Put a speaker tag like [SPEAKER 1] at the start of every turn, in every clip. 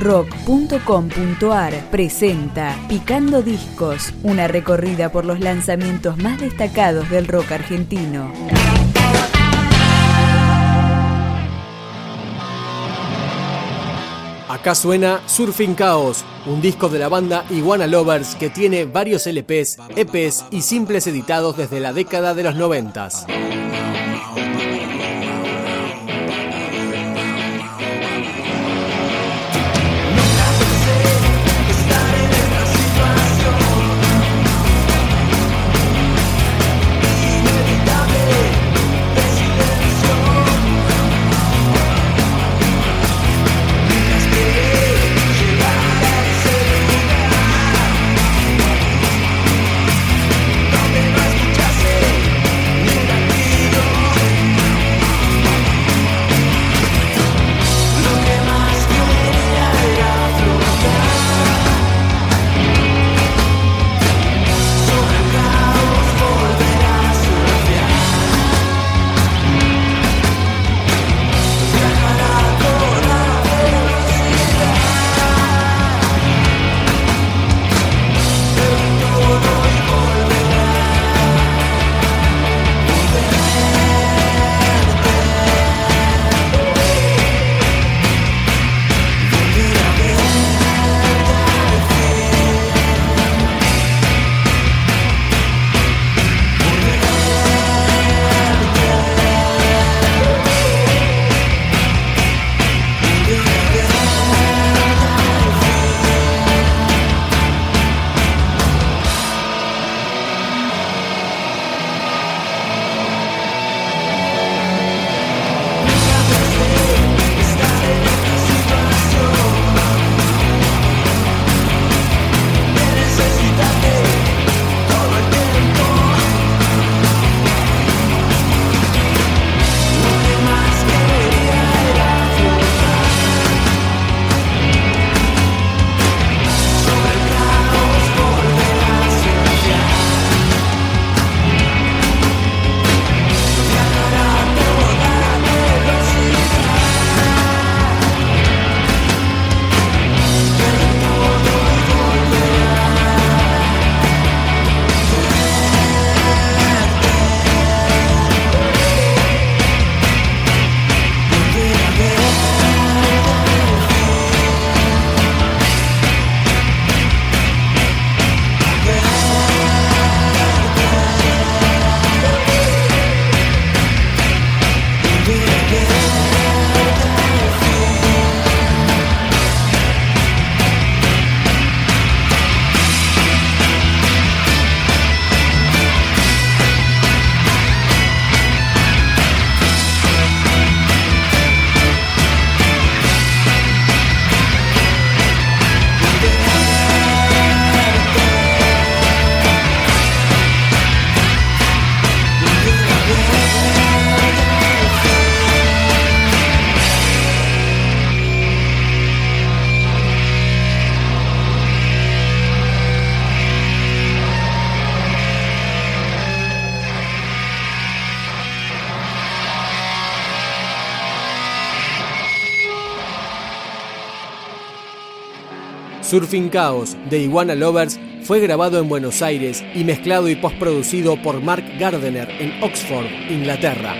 [SPEAKER 1] rock.com.ar presenta Picando Discos, una recorrida por los lanzamientos más destacados del rock argentino.
[SPEAKER 2] Acá suena Surfing Chaos, un disco de la banda Iguana Lovers que tiene varios LPs, EPs y simples editados desde la década de los noventas. Surfing Chaos de Iguana Lovers fue grabado en Buenos Aires y mezclado y postproducido por Mark Gardner en Oxford, Inglaterra.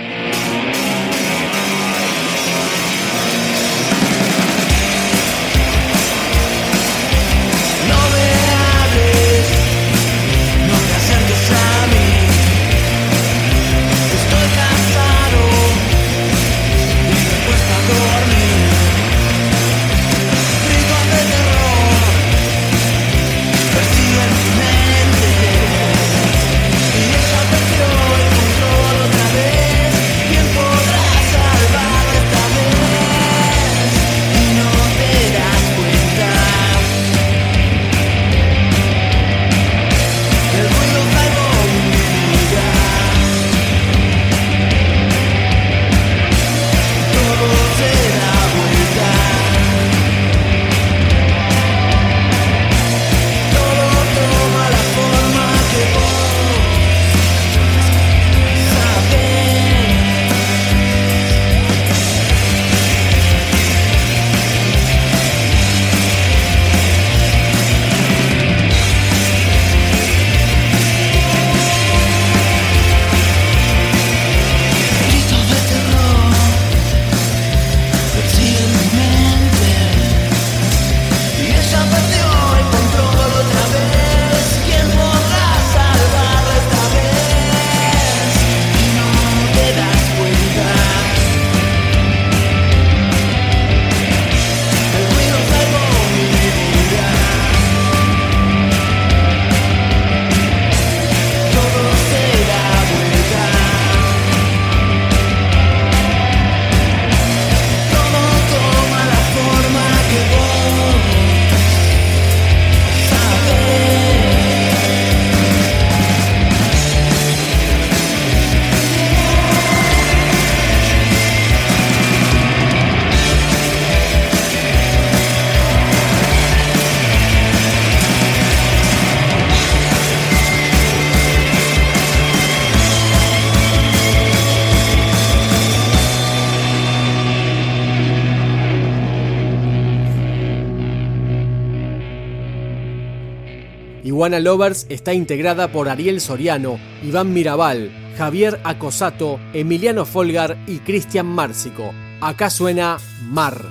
[SPEAKER 2] Iguana Lovers está integrada por Ariel Soriano, Iván Mirabal, Javier Acosato, Emiliano Folgar y Cristian Márcico. Acá suena Mar.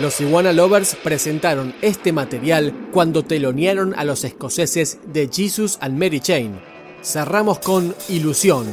[SPEAKER 2] Los Iguana Lovers presentaron este material cuando telonearon a los escoceses de Jesus and Mary Chain. Cerramos con Ilusión.